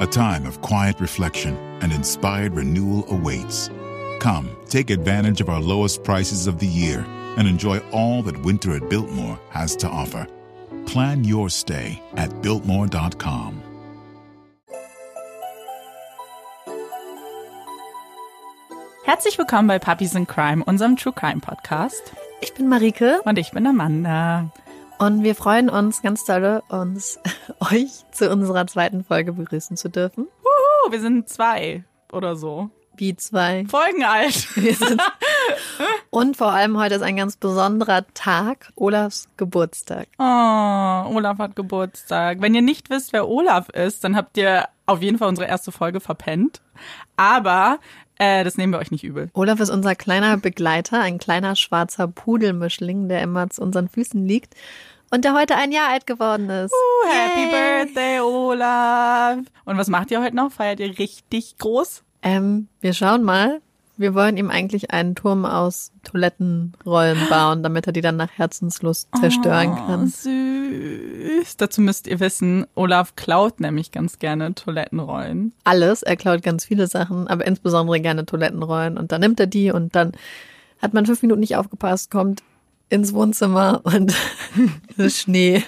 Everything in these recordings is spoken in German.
A time of quiet reflection and inspired renewal awaits. Come, take advantage of our lowest prices of the year and enjoy all that winter at Biltmore has to offer. Plan your stay at Biltmore.com. Herzlich willkommen bei Puppies in Crime, unserem True Crime Podcast. Ich bin Marike. Und ich bin Amanda. Und wir freuen uns ganz doll, uns euch zu unserer zweiten Folge begrüßen zu dürfen. Wuhu, wir sind zwei oder so. Wie zwei. Folgen alt. Wir sind und vor allem heute ist ein ganz besonderer Tag, Olafs Geburtstag. Oh, Olaf hat Geburtstag. Wenn ihr nicht wisst, wer Olaf ist, dann habt ihr auf jeden Fall unsere erste Folge verpennt. Aber äh, das nehmen wir euch nicht übel. Olaf ist unser kleiner Begleiter, ein kleiner schwarzer Pudelmischling, der immer zu unseren Füßen liegt und der heute ein Jahr alt geworden ist. Uh, happy Birthday, Olaf. Und was macht ihr heute noch? Feiert ihr richtig groß? Ähm, wir schauen mal. Wir wollen ihm eigentlich einen Turm aus Toilettenrollen bauen, damit er die dann nach Herzenslust zerstören oh, kann. Süß. Dazu müsst ihr wissen, Olaf klaut nämlich ganz gerne Toilettenrollen. Alles. Er klaut ganz viele Sachen, aber insbesondere gerne Toilettenrollen. Und dann nimmt er die und dann hat man fünf Minuten nicht aufgepasst, kommt ins Wohnzimmer und Schnee.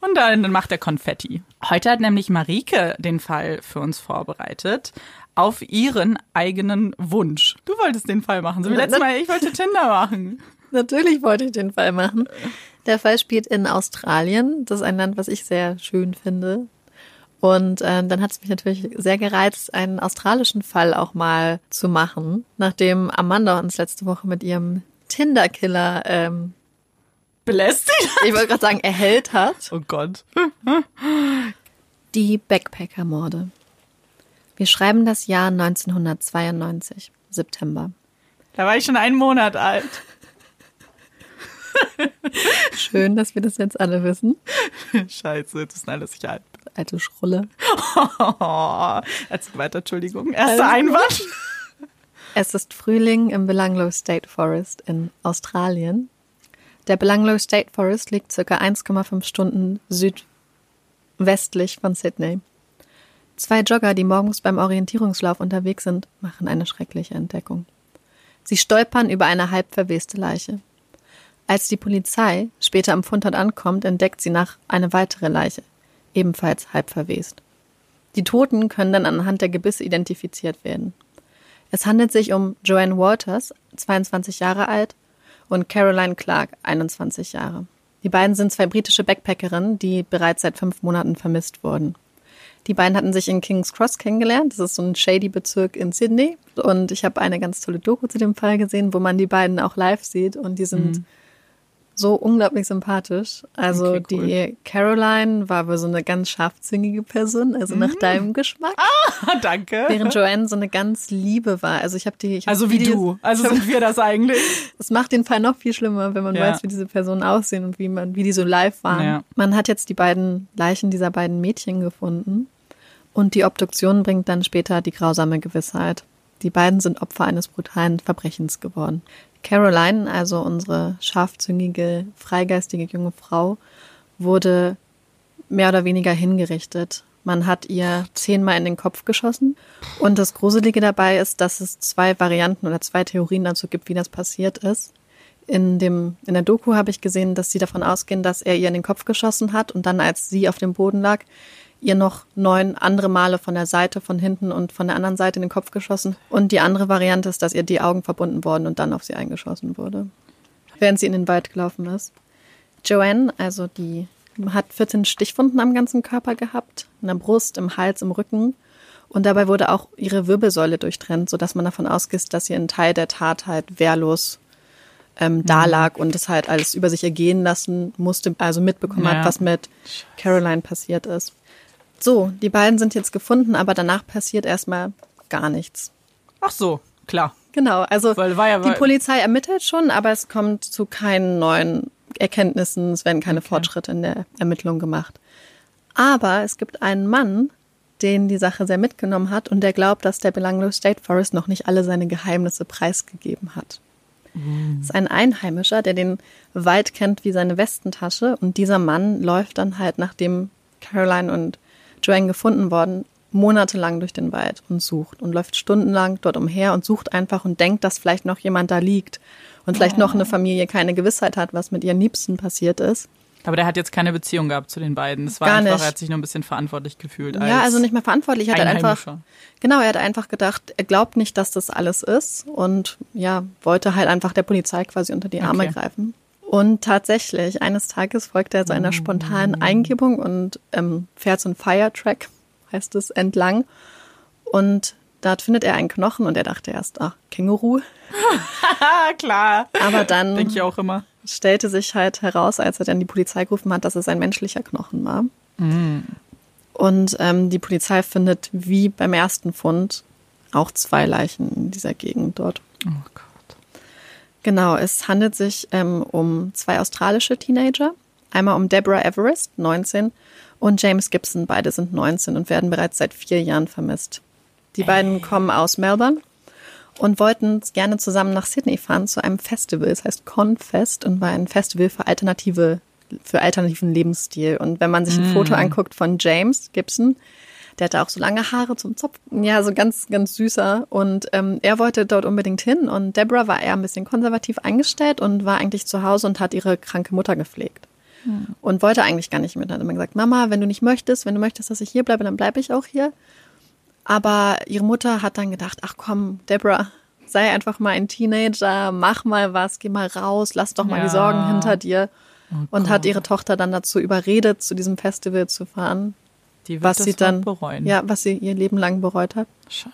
Und dann macht er Konfetti. Heute hat nämlich Marike den Fall für uns vorbereitet auf ihren eigenen Wunsch. Du wolltest den Fall machen, so wie letztes Mal, ich wollte Tinder machen. Natürlich wollte ich den Fall machen. Der Fall spielt in Australien. Das ist ein Land, was ich sehr schön finde. Und äh, dann hat es mich natürlich sehr gereizt, einen australischen Fall auch mal zu machen, nachdem Amanda uns letzte Woche mit ihrem Tinder-Killer ähm, belästigt hat. Ich wollte gerade sagen, erhellt hat. Oh Gott. Die Backpacker-Morde. Wir schreiben das Jahr 1992, September. Da war ich schon einen Monat alt. Schön, dass wir das jetzt alle wissen. Scheiße, das ist alles ich alt. Alte Schrulle. Oh, erzähl weiter, Entschuldigung. Erster also, Einwand. Es ist Frühling im Belanglo State Forest in Australien. Der Belanglo State Forest liegt circa 1,5 Stunden südwestlich von Sydney. Zwei Jogger, die morgens beim Orientierungslauf unterwegs sind, machen eine schreckliche Entdeckung. Sie stolpern über eine halb verweste Leiche. Als die Polizei später am Fundort ankommt, entdeckt sie nach eine weitere Leiche, ebenfalls halb verwest. Die Toten können dann anhand der Gebisse identifiziert werden. Es handelt sich um Joanne Walters, 22 Jahre alt, und Caroline Clark, 21 Jahre. Die beiden sind zwei britische Backpackerinnen, die bereits seit fünf Monaten vermisst wurden. Die beiden hatten sich in King's Cross kennengelernt. Das ist so ein shady Bezirk in Sydney. Und ich habe eine ganz tolle Doku zu dem Fall gesehen, wo man die beiden auch live sieht. Und die sind mhm. So unglaublich sympathisch. Also okay, cool. die Caroline war wohl so eine ganz scharfzüngige Person, also mhm. nach deinem Geschmack. Ah, danke. Während Joanne so eine ganz Liebe war. Also ich habe die. Ich hab also wie Videos, du. Also sind wir das eigentlich. Es macht den Fall noch viel schlimmer, wenn man ja. weiß, wie diese Personen aussehen und wie man, wie die so live waren. Ja. Man hat jetzt die beiden Leichen dieser beiden Mädchen gefunden. Und die Obduktion bringt dann später die grausame Gewissheit. Die beiden sind Opfer eines brutalen Verbrechens geworden. Caroline, also unsere scharfzüngige, freigeistige junge Frau, wurde mehr oder weniger hingerichtet. Man hat ihr zehnmal in den Kopf geschossen. Und das Gruselige dabei ist, dass es zwei Varianten oder zwei Theorien dazu gibt, wie das passiert ist. In, dem, in der Doku habe ich gesehen, dass sie davon ausgehen, dass er ihr in den Kopf geschossen hat und dann, als sie auf dem Boden lag, ihr noch neun andere Male von der Seite, von hinten und von der anderen Seite in den Kopf geschossen. Und die andere Variante ist, dass ihr die Augen verbunden wurden und dann auf sie eingeschossen wurde, während sie in den Wald gelaufen ist. Joanne, also die hat 14 Stichwunden am ganzen Körper gehabt, in der Brust, im Hals, im Rücken. Und dabei wurde auch ihre Wirbelsäule durchtrennt, sodass man davon ausgeht, dass sie einen Teil der Tat halt wehrlos ähm, mhm. da lag und es halt alles über sich ergehen lassen musste, also mitbekommen ja. hat, was mit Caroline passiert ist. So, die beiden sind jetzt gefunden, aber danach passiert erstmal gar nichts. Ach so, klar. Genau, also ja die Polizei ermittelt schon, aber es kommt zu keinen neuen Erkenntnissen, es werden keine okay. Fortschritte in der Ermittlung gemacht. Aber es gibt einen Mann, den die Sache sehr mitgenommen hat und der glaubt, dass der Belanglo State Forest noch nicht alle seine Geheimnisse preisgegeben hat. Mhm. Das ist ein Einheimischer, der den Wald kennt wie seine Westentasche und dieser Mann läuft dann halt, nachdem Caroline und Joanne gefunden worden, monatelang durch den Wald und sucht und läuft stundenlang dort umher und sucht einfach und denkt, dass vielleicht noch jemand da liegt und vielleicht noch eine Familie keine Gewissheit hat, was mit ihren Liebsten passiert ist. Aber der hat jetzt keine Beziehung gehabt zu den beiden. Es war Gar einfach, nicht. er hat sich nur ein bisschen verantwortlich gefühlt. ja, also nicht mehr verantwortlich. Er hat einfach, genau, er hat einfach gedacht, er glaubt nicht, dass das alles ist und ja, wollte halt einfach der Polizei quasi unter die Arme okay. greifen. Und tatsächlich, eines Tages folgt er seiner spontanen mm. Eingebung und ähm, fährt so einen Firetrack, heißt es, entlang. Und dort findet er einen Knochen und er dachte erst, ach, Känguru. Klar. Aber dann denke ich auch immer. stellte sich halt heraus, als er dann die Polizei gerufen hat, dass es ein menschlicher Knochen war. Mm. Und ähm, die Polizei findet wie beim ersten Fund auch zwei Leichen in dieser Gegend dort. Oh Gott. Genau, es handelt sich ähm, um zwei australische Teenager. Einmal um Deborah Everest, 19, und James Gibson, beide sind 19 und werden bereits seit vier Jahren vermisst. Die beiden kommen aus Melbourne und wollten gerne zusammen nach Sydney fahren zu einem Festival. Es heißt Confest und war ein Festival für alternative, für alternativen Lebensstil. Und wenn man sich ein mm. Foto anguckt von James Gibson, der hatte auch so lange Haare zum Zopf. Ja, so ganz, ganz süßer. Und ähm, er wollte dort unbedingt hin. Und Deborah war eher ein bisschen konservativ eingestellt und war eigentlich zu Hause und hat ihre kranke Mutter gepflegt. Hm. Und wollte eigentlich gar nicht mit. Hat immer gesagt, Mama, wenn du nicht möchtest, wenn du möchtest, dass ich hier bleibe, dann bleibe ich auch hier. Aber ihre Mutter hat dann gedacht, ach komm, Deborah, sei einfach mal ein Teenager, mach mal was, geh mal raus, lass doch mal ja. die Sorgen hinter dir. Oh und hat ihre Tochter dann dazu überredet, zu diesem Festival zu fahren. Die was sie dann bereuen. Ja, was sie ihr Leben lang bereut hat. Scheiße.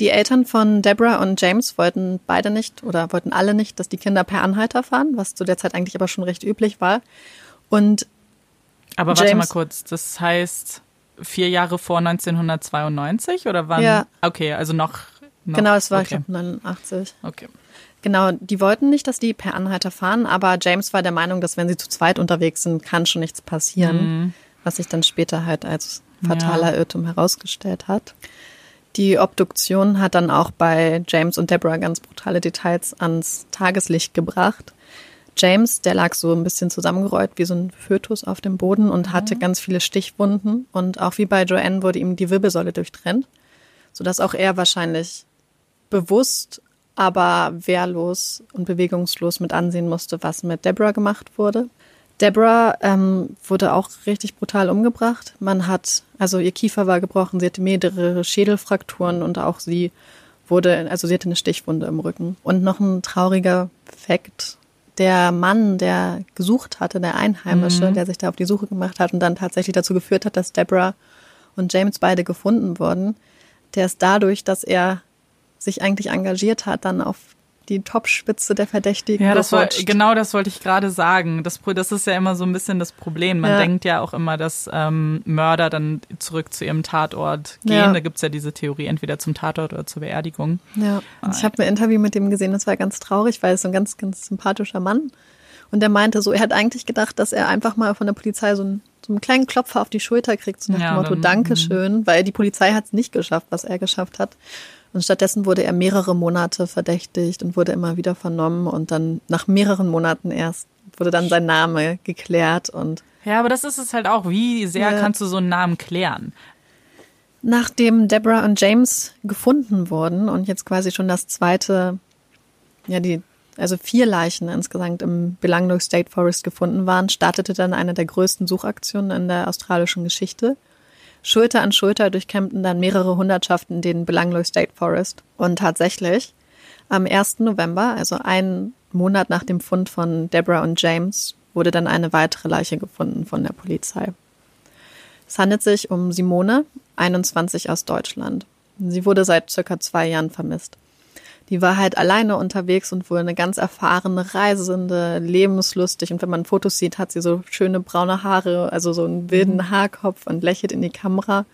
Die Eltern von Deborah und James wollten beide nicht oder wollten alle nicht, dass die Kinder per Anhalter fahren, was zu der Zeit eigentlich aber schon recht üblich war. Und aber James, warte mal kurz, das heißt vier Jahre vor 1992 oder wann? Ja. Okay, also noch. noch genau, es war okay. ich glaube 89. Okay. Genau, die wollten nicht, dass die per Anhalter fahren, aber James war der Meinung, dass wenn sie zu zweit unterwegs sind, kann schon nichts passieren. Mhm was sich dann später halt als fataler ja. Irrtum herausgestellt hat. Die Obduktion hat dann auch bei James und Deborah ganz brutale Details ans Tageslicht gebracht. James, der lag so ein bisschen zusammengerollt wie so ein Fötus auf dem Boden und hatte mhm. ganz viele Stichwunden. Und auch wie bei Joanne wurde ihm die Wirbelsäule durchtrennt, sodass auch er wahrscheinlich bewusst, aber wehrlos und bewegungslos mit ansehen musste, was mit Deborah gemacht wurde. Deborah ähm, wurde auch richtig brutal umgebracht. Man hat, also ihr Kiefer war gebrochen, sie hatte mehrere Schädelfrakturen und auch sie wurde, also sie hatte eine Stichwunde im Rücken. Und noch ein trauriger Fakt. Der Mann, der gesucht hatte, der Einheimische, mhm. der sich da auf die Suche gemacht hat und dann tatsächlich dazu geführt hat, dass Deborah und James beide gefunden wurden, der ist dadurch, dass er sich eigentlich engagiert hat, dann auf die Topspitze der Verdächtigen. Ja, das war, genau das wollte ich gerade sagen. Das, das ist ja immer so ein bisschen das Problem. Man ja. denkt ja auch immer, dass ähm, Mörder dann zurück zu ihrem Tatort gehen. Ja. Da gibt's ja diese Theorie, entweder zum Tatort oder zur Beerdigung. Ja, und ich habe ein Interview mit dem gesehen, das war ganz traurig, weil es so ein ganz, ganz sympathischer Mann. Und der meinte so, er hat eigentlich gedacht, dass er einfach mal von der Polizei so einen, so einen kleinen Klopfer auf die Schulter kriegt, so nach ja, dem Motto, dann, Dankeschön, mhm. weil die Polizei hat es nicht geschafft, was er geschafft hat. Und stattdessen wurde er mehrere Monate verdächtigt und wurde immer wieder vernommen und dann nach mehreren Monaten erst wurde dann sein Name geklärt und ja, aber das ist es halt auch. Wie sehr ja. kannst du so einen Namen klären? Nachdem Deborah und James gefunden wurden und jetzt quasi schon das zweite, ja, die, also vier Leichen insgesamt im Belanglo State Forest gefunden waren, startete dann eine der größten Suchaktionen in der australischen Geschichte. Schulter an Schulter durchkämmten dann mehrere Hundertschaften den Belanglo State Forest. Und tatsächlich, am 1. November, also einen Monat nach dem Fund von Deborah und James, wurde dann eine weitere Leiche gefunden von der Polizei. Es handelt sich um Simone, 21 aus Deutschland. Sie wurde seit circa zwei Jahren vermisst die war halt alleine unterwegs und wohl eine ganz erfahrene Reisende, lebenslustig. Und wenn man Fotos sieht, hat sie so schöne braune Haare, also so einen wilden mhm. Haarkopf und lächelt in die Kamera.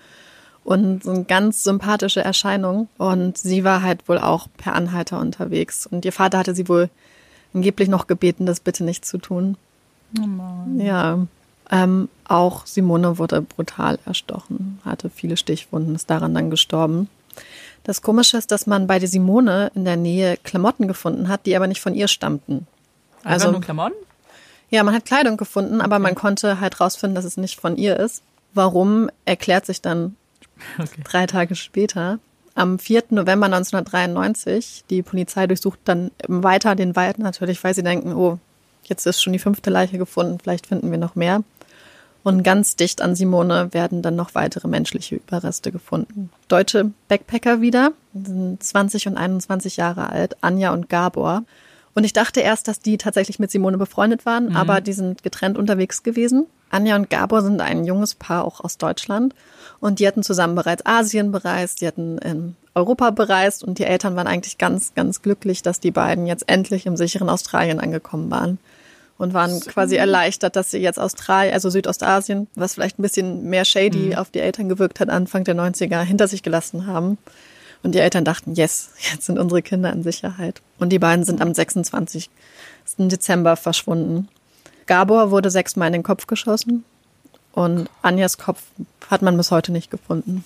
Und so eine ganz sympathische Erscheinung. Und sie war halt wohl auch per Anhalter unterwegs. Und ihr Vater hatte sie wohl angeblich noch gebeten, das bitte nicht zu tun. Oh Mann. Ja. Ähm, auch Simone wurde brutal erstochen, hatte viele Stichwunden, ist daran dann gestorben. Das Komische ist, dass man bei der Simone in der Nähe Klamotten gefunden hat, die aber nicht von ihr stammten. Also nur Klamotten? Ja, man hat Kleidung gefunden, aber okay. man konnte halt rausfinden, dass es nicht von ihr ist. Warum erklärt sich dann okay. drei Tage später. Am 4. November 1993, die Polizei durchsucht dann weiter den Wald natürlich, weil sie denken, oh, jetzt ist schon die fünfte Leiche gefunden, vielleicht finden wir noch mehr. Und ganz dicht an Simone werden dann noch weitere menschliche Überreste gefunden. Deutsche Backpacker wieder, sind 20 und 21 Jahre alt, Anja und Gabor. Und ich dachte erst, dass die tatsächlich mit Simone befreundet waren, mhm. aber die sind getrennt unterwegs gewesen. Anja und Gabor sind ein junges Paar auch aus Deutschland und die hatten zusammen bereits Asien bereist, die hatten in Europa bereist und die Eltern waren eigentlich ganz, ganz glücklich, dass die beiden jetzt endlich im sicheren Australien angekommen waren und waren quasi erleichtert, dass sie jetzt Australien, also Südostasien, was vielleicht ein bisschen mehr shady mhm. auf die Eltern gewirkt hat, Anfang der 90er hinter sich gelassen haben. Und die Eltern dachten, yes, jetzt sind unsere Kinder in Sicherheit. Und die beiden sind am 26. Dezember verschwunden. Gabor wurde sechsmal in den Kopf geschossen und Anjas Kopf hat man bis heute nicht gefunden.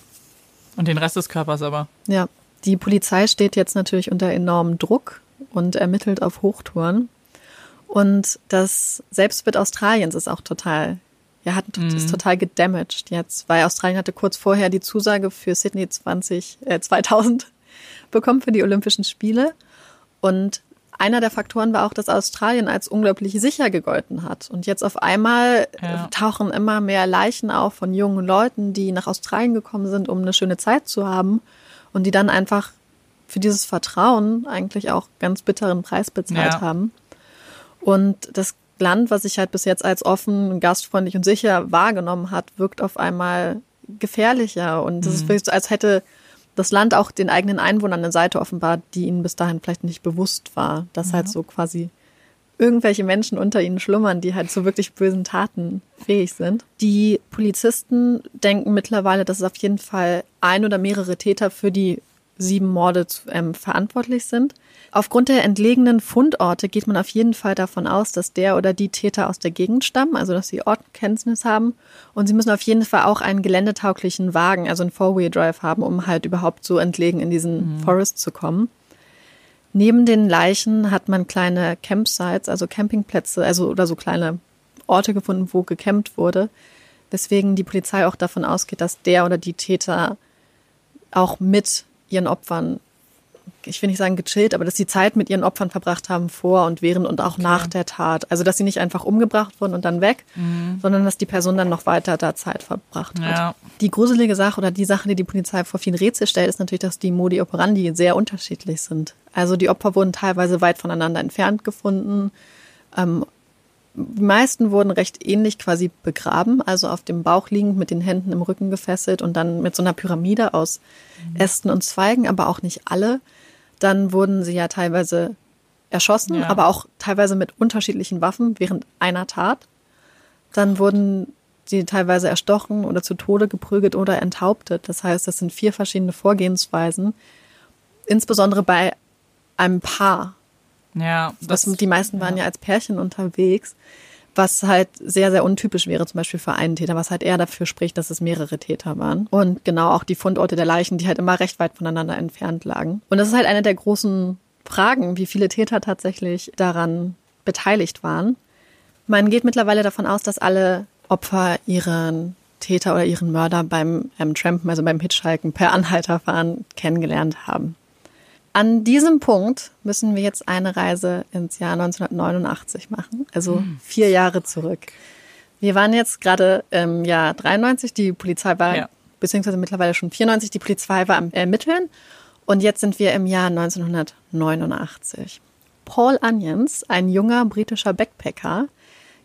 Und den Rest des Körpers aber? Ja. Die Polizei steht jetzt natürlich unter enormem Druck und ermittelt auf Hochtouren. Und das Selbstbild Australiens ist auch total, ja, hat, mhm. ist total gedamaged jetzt, weil Australien hatte kurz vorher die Zusage für Sydney 20, äh, 2000 bekommen für die Olympischen Spiele. Und einer der Faktoren war auch, dass Australien als unglaublich sicher gegolten hat. Und jetzt auf einmal ja. tauchen immer mehr Leichen auf von jungen Leuten, die nach Australien gekommen sind, um eine schöne Zeit zu haben und die dann einfach für dieses Vertrauen eigentlich auch ganz bitteren Preis bezahlt ja. haben. Und das Land, was sich halt bis jetzt als offen, gastfreundlich und sicher wahrgenommen hat, wirkt auf einmal gefährlicher. Und es mhm. ist, als hätte das Land auch den eigenen Einwohnern eine Seite offenbart, die ihnen bis dahin vielleicht nicht bewusst war, dass halt ja. halt so quasi irgendwelche Menschen unter ihnen schlummern, die halt zu wirklich bösen Taten fähig sind. Die Polizisten denken mittlerweile, dass es auf jeden Fall ein oder mehrere Täter für die sieben Morde ähm, verantwortlich sind. Aufgrund der entlegenen Fundorte geht man auf jeden Fall davon aus, dass der oder die Täter aus der Gegend stammen, also dass sie Ortkenntnis haben. Und sie müssen auf jeden Fall auch einen geländetauglichen Wagen, also einen Four-Wheel-Drive haben, um halt überhaupt so entlegen in diesen mhm. Forest zu kommen. Neben den Leichen hat man kleine Campsites, also Campingplätze, also oder so kleine Orte gefunden, wo gecampt wurde. Weswegen die Polizei auch davon ausgeht, dass der oder die Täter auch mit ihren Opfern ich will nicht sagen gechillt, aber dass sie Zeit mit ihren Opfern verbracht haben vor und während und auch okay. nach der Tat. Also dass sie nicht einfach umgebracht wurden und dann weg, mhm. sondern dass die Person dann noch weiter da Zeit verbracht hat. Ja. Die gruselige Sache oder die Sache, die die Polizei vor vielen Rätsel stellt, ist natürlich, dass die Modi operandi sehr unterschiedlich sind. Also die Opfer wurden teilweise weit voneinander entfernt gefunden. Ähm, die meisten wurden recht ähnlich quasi begraben, also auf dem Bauch liegend mit den Händen im Rücken gefesselt und dann mit so einer Pyramide aus mhm. Ästen und Zweigen, aber auch nicht alle. Dann wurden sie ja teilweise erschossen, ja. aber auch teilweise mit unterschiedlichen Waffen während einer Tat. Dann wurden sie teilweise erstochen oder zu Tode geprügelt oder enthauptet. Das heißt, das sind vier verschiedene Vorgehensweisen. Insbesondere bei einem Paar. Ja. Das, die meisten waren ja. ja als Pärchen unterwegs was halt sehr, sehr untypisch wäre, zum Beispiel für einen Täter, was halt eher dafür spricht, dass es mehrere Täter waren. Und genau auch die Fundorte der Leichen, die halt immer recht weit voneinander entfernt lagen. Und das ist halt eine der großen Fragen, wie viele Täter tatsächlich daran beteiligt waren. Man geht mittlerweile davon aus, dass alle Opfer ihren Täter oder ihren Mörder beim ähm, Trampen, also beim Hitchhiken per Anhalterfahren kennengelernt haben. An diesem Punkt müssen wir jetzt eine Reise ins Jahr 1989 machen, also hm. vier Jahre zurück. Wir waren jetzt gerade im Jahr 93, die Polizei war, ja. beziehungsweise mittlerweile schon 94, die Polizei war am Ermitteln und jetzt sind wir im Jahr 1989. Paul Onions, ein junger britischer Backpacker,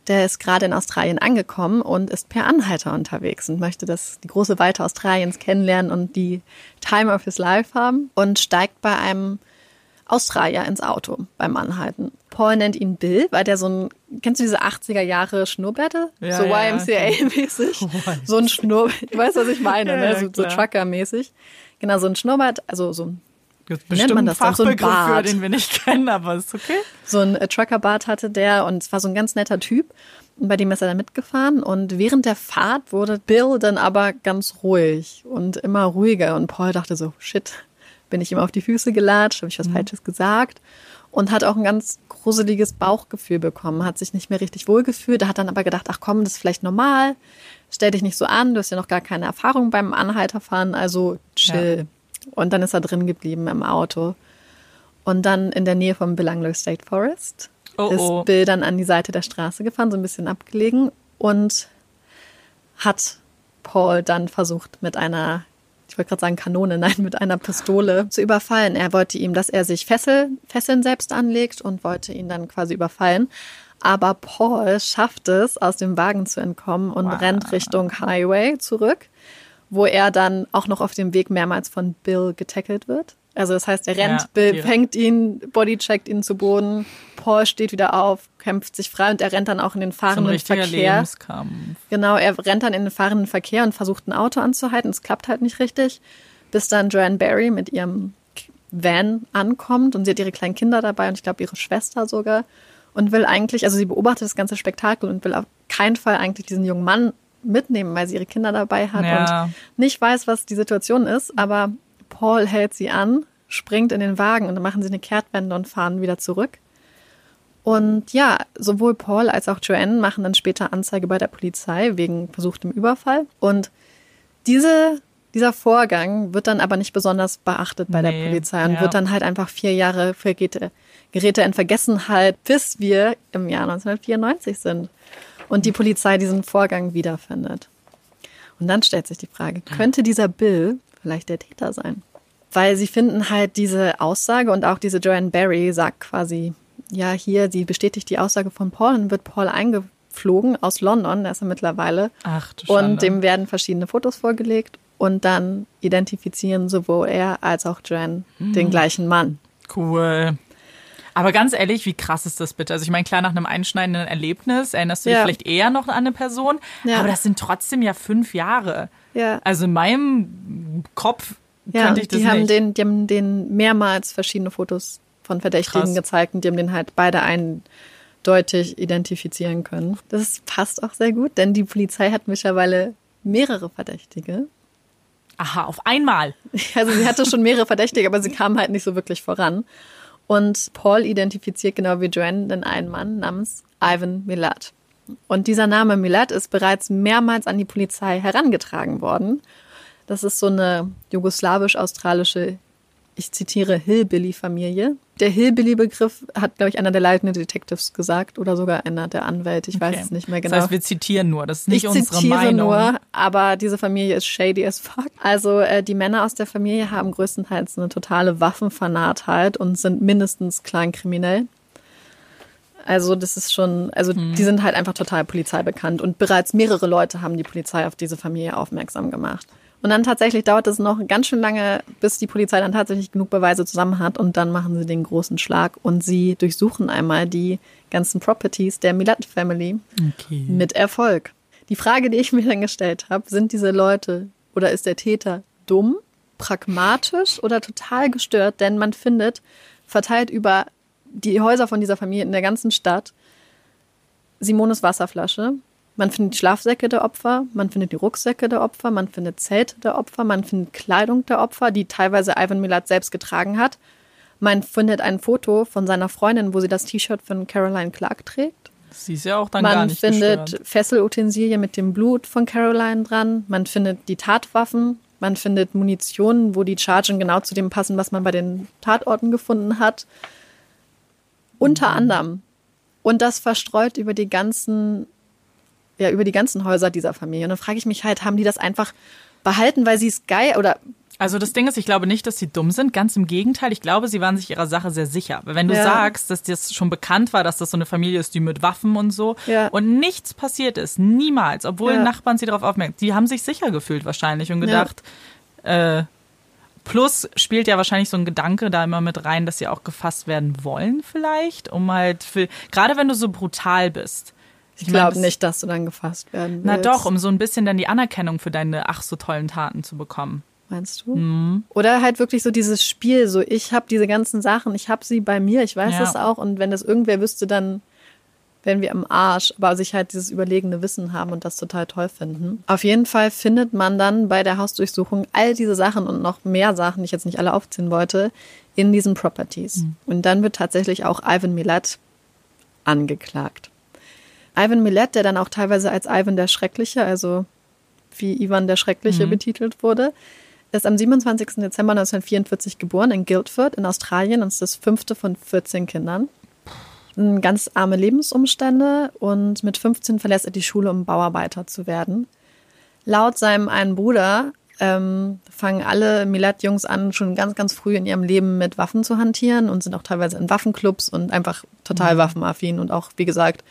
der ist gerade in Australien angekommen und ist per Anhalter unterwegs und möchte das, die große Weite Australiens kennenlernen und die Time of his life haben und steigt bei einem Australier ins Auto beim Anhalten. Paul nennt ihn Bill, weil der so ein, kennst du diese 80er Jahre Schnurrbärte? Ja, so ja, YMCA-mäßig. so ein Schnurr, ich weiß, was ich meine, ne? so, so Trucker-mäßig. Genau, so ein Schnurrbart, also so ein Gibt nennt man das dann? So ein Bart. Für, den wir nicht kennen, aber ist okay. So ein äh, Truckerbart hatte der und es war so ein ganz netter Typ. Und bei dem ist er dann mitgefahren und während der Fahrt wurde Bill dann aber ganz ruhig und immer ruhiger und Paul dachte so, shit, bin ich ihm auf die Füße gelatscht, habe ich was mhm. Falsches gesagt? und hat auch ein ganz gruseliges Bauchgefühl bekommen, hat sich nicht mehr richtig wohlgefühlt, hat dann aber gedacht, ach komm, das ist vielleicht normal, stell dich nicht so an, du hast ja noch gar keine Erfahrung beim Anhalterfahren, also chill. Ja. Und dann ist er drin geblieben im Auto. Und dann in der Nähe vom Belanglo State Forest oh, ist oh. Bill dann an die Seite der Straße gefahren, so ein bisschen abgelegen und hat Paul dann versucht mit einer ich wollte gerade sagen Kanone, nein, mit einer Pistole zu überfallen. Er wollte ihm, dass er sich Fessel, Fesseln selbst anlegt und wollte ihn dann quasi überfallen. Aber Paul schafft es, aus dem Wagen zu entkommen und wow. rennt Richtung Highway zurück, wo er dann auch noch auf dem Weg mehrmals von Bill getackelt wird. Also das heißt, er rennt, ja, Bill ja. fängt ihn, bodycheckt ihn zu Boden, Paul steht wieder auf, kämpft sich frei und er rennt dann auch in den fahrenden so Verkehr. Lebenskampf. Genau, er rennt dann in den fahrenden Verkehr und versucht ein Auto anzuhalten. Es klappt halt nicht richtig, bis dann Joanne Barry mit ihrem Van ankommt und sie hat ihre kleinen Kinder dabei und ich glaube ihre Schwester sogar und will eigentlich, also sie beobachtet das ganze Spektakel und will auf keinen Fall eigentlich diesen jungen Mann mitnehmen, weil sie ihre Kinder dabei hat ja. und nicht weiß, was die Situation ist, aber Paul hält sie an, springt in den Wagen und dann machen sie eine Kehrtwende und fahren wieder zurück. Und ja, sowohl Paul als auch Joanne machen dann später Anzeige bei der Polizei wegen versuchtem Überfall. Und diese, dieser Vorgang wird dann aber nicht besonders beachtet bei nee, der Polizei und ja. wird dann halt einfach vier Jahre für Geräte, Geräte in Vergessenheit, bis wir im Jahr 1994 sind und die Polizei diesen Vorgang wiederfindet. Und dann stellt sich die Frage, könnte dieser Bill vielleicht der Täter sein. Weil sie finden halt diese Aussage und auch diese Joanne Barry sagt quasi, ja, hier, sie bestätigt die Aussage von Paul und wird Paul eingeflogen aus London, der ist er mittlerweile. Ach, du Schande. Und dem werden verschiedene Fotos vorgelegt und dann identifizieren sowohl er als auch Joanne hm. den gleichen Mann. Cool. Aber ganz ehrlich, wie krass ist das bitte? Also ich meine, klar, nach einem einschneidenden Erlebnis erinnerst du dich vielleicht eher noch an eine Person, ja. aber das sind trotzdem ja fünf Jahre. Ja. Also in meinem Kopf ja, könnte ich das die haben nicht. Den, die haben den mehrmals verschiedene Fotos von Verdächtigen Krass. gezeigt und die haben den halt beide eindeutig identifizieren können. Das passt auch sehr gut, denn die Polizei hat mittlerweile mehrere Verdächtige. Aha, auf einmal. Also sie hatte schon mehrere Verdächtige, aber sie kam halt nicht so wirklich voran. Und Paul identifiziert genau wie Joanne den einen Mann namens Ivan Milat. Und dieser Name Milat ist bereits mehrmals an die Polizei herangetragen worden. Das ist so eine jugoslawisch-australische, ich zitiere, Hillbilly-Familie. Der Hillbilly-Begriff hat, glaube ich, einer der leitenden Detectives gesagt oder sogar einer der Anwälte. Ich okay. weiß es nicht mehr genau. Das heißt, wir zitieren nur, das ist nicht ich unsere zitiere Meinung. nur, aber diese Familie ist shady as fuck. Also äh, die Männer aus der Familie haben größtenteils eine totale Waffenfanatheit und sind mindestens kleinkriminell. Also das ist schon, also hm. die sind halt einfach total polizeibekannt und bereits mehrere Leute haben die Polizei auf diese Familie aufmerksam gemacht. Und dann tatsächlich dauert es noch ganz schön lange, bis die Polizei dann tatsächlich genug Beweise zusammen hat und dann machen sie den großen Schlag und sie durchsuchen einmal die ganzen Properties der Milat Family okay. mit Erfolg. Die Frage, die ich mir dann gestellt habe, sind diese Leute oder ist der Täter dumm, pragmatisch oder total gestört? Denn man findet verteilt über die Häuser von dieser Familie in der ganzen Stadt Simones Wasserflasche, man findet die Schlafsäcke der Opfer, man findet die Rucksäcke der Opfer, man findet Zelte der Opfer, man findet Kleidung der Opfer, die teilweise Ivan Milat selbst getragen hat. Man findet ein Foto von seiner Freundin, wo sie das T-Shirt von Caroline Clark trägt. Sie ist ja auch dann man gar nicht Man findet gestört. Fesselutensilien mit dem Blut von Caroline dran. Man findet die Tatwaffen. Man findet Munition, wo die Chargen genau zu dem passen, was man bei den Tatorten gefunden hat. Unter mhm. anderem. Und das verstreut über die ganzen ja über die ganzen Häuser dieser Familie. Und dann frage ich mich halt, haben die das einfach behalten, weil sie es geil oder also das Ding ist, ich glaube nicht, dass sie dumm sind. Ganz im Gegenteil. Ich glaube, sie waren sich ihrer Sache sehr sicher. Wenn du ja. sagst, dass das schon bekannt war, dass das so eine Familie ist, die mit Waffen und so ja. und nichts passiert ist, niemals, obwohl ja. Nachbarn sie darauf aufmerken, die haben sich sicher gefühlt wahrscheinlich und gedacht, äh, plus spielt ja wahrscheinlich so ein Gedanke da immer mit rein, dass sie auch gefasst werden wollen vielleicht, um halt für, gerade wenn du so brutal bist, ich, ich glaube nicht, dass du dann gefasst werden willst. Na doch, um so ein bisschen dann die Anerkennung für deine ach so tollen Taten zu bekommen. Meinst du? Mhm. Oder halt wirklich so dieses Spiel, so ich habe diese ganzen Sachen, ich habe sie bei mir, ich weiß ja. das auch und wenn das irgendwer wüsste, dann wären wir im Arsch, aber sich halt dieses überlegene Wissen haben und das total toll finden. Auf jeden Fall findet man dann bei der Hausdurchsuchung all diese Sachen und noch mehr Sachen, die ich jetzt nicht alle aufziehen wollte, in diesen Properties. Mhm. Und dann wird tatsächlich auch Ivan Milat angeklagt. Ivan Milet, der dann auch teilweise als Ivan der Schreckliche, also wie Ivan der Schreckliche mhm. betitelt wurde, ist am 27. Dezember 1944 geboren in Guildford in Australien und ist das fünfte von 14 Kindern. Ganz arme Lebensumstände und mit 15 verlässt er die Schule, um Bauarbeiter zu werden. Laut seinem einen Bruder ähm, fangen alle Milat-Jungs an, schon ganz, ganz früh in ihrem Leben mit Waffen zu hantieren und sind auch teilweise in Waffenclubs und einfach total mhm. waffenaffin und auch, wie gesagt,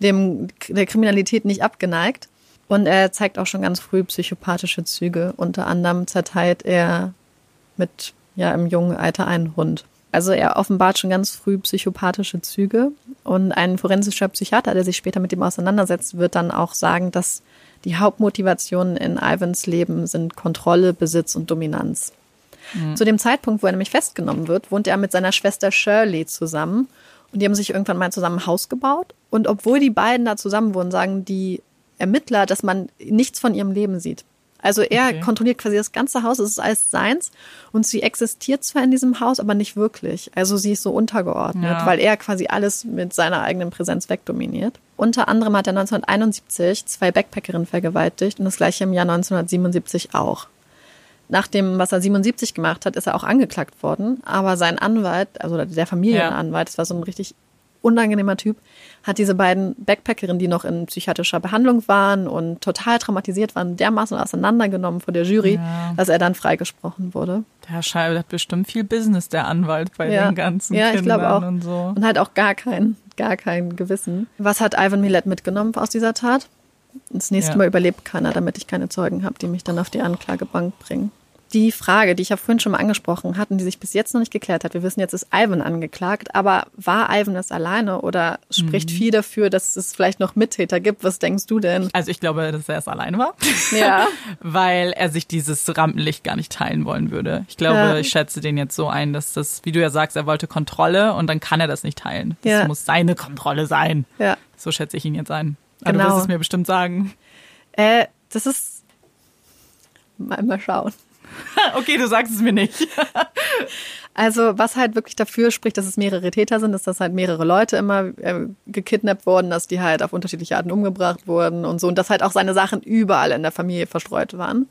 dem, der Kriminalität nicht abgeneigt. Und er zeigt auch schon ganz früh psychopathische Züge. Unter anderem zerteilt er mit, ja, im jungen Alter einen Hund. Also er offenbart schon ganz früh psychopathische Züge. Und ein forensischer Psychiater, der sich später mit ihm auseinandersetzt, wird dann auch sagen, dass die Hauptmotivationen in Ivans Leben sind Kontrolle, Besitz und Dominanz. Mhm. Zu dem Zeitpunkt, wo er nämlich festgenommen wird, wohnt er mit seiner Schwester Shirley zusammen. Und die haben sich irgendwann mal zusammen ein Haus gebaut. Und obwohl die beiden da zusammen wohnen, sagen die Ermittler, dass man nichts von ihrem Leben sieht. Also er okay. kontrolliert quasi das ganze Haus, es ist alles seins und sie existiert zwar in diesem Haus, aber nicht wirklich. Also sie ist so untergeordnet, ja. weil er quasi alles mit seiner eigenen Präsenz wegdominiert. Unter anderem hat er 1971 zwei Backpackerinnen vergewaltigt und das gleiche im Jahr 1977 auch. Nach dem, was er 77 gemacht hat, ist er auch angeklagt worden, aber sein Anwalt, also der Familienanwalt, ja. das war so ein richtig unangenehmer Typ, hat diese beiden Backpackerinnen, die noch in psychiatrischer Behandlung waren und total traumatisiert waren, dermaßen auseinandergenommen vor der Jury, ja. dass er dann freigesprochen wurde. Der Scheibe hat bestimmt viel Business, der Anwalt bei ja. den ganzen ja, Kindern ich auch. und so. Und halt auch gar kein, gar kein Gewissen. Was hat Ivan Millet mitgenommen aus dieser Tat? Das nächste ja. Mal überlebt keiner, damit ich keine Zeugen habe, die mich dann auf die Anklagebank bringen die Frage, die ich ja vorhin schon mal angesprochen hatte, die sich bis jetzt noch nicht geklärt hat. Wir wissen jetzt, ist Ivan angeklagt, aber war Ivan das alleine oder spricht mhm. viel dafür, dass es vielleicht noch Mittäter gibt? Was denkst du denn? Also ich glaube, dass er es alleine war. Ja. Weil er sich dieses Rampenlicht gar nicht teilen wollen würde. Ich glaube, ja. ich schätze den jetzt so ein, dass das, wie du ja sagst, er wollte Kontrolle und dann kann er das nicht teilen. Das ja. muss seine Kontrolle sein. Ja. So schätze ich ihn jetzt ein. Aber genau. du wirst es mir bestimmt sagen. Äh, das ist mal, mal schauen. okay, du sagst es mir nicht. also, was halt wirklich dafür spricht, dass es mehrere Täter sind, ist, dass halt mehrere Leute immer äh, gekidnappt wurden, dass die halt auf unterschiedliche Arten umgebracht wurden und so. Und dass halt auch seine Sachen überall in der Familie verstreut waren.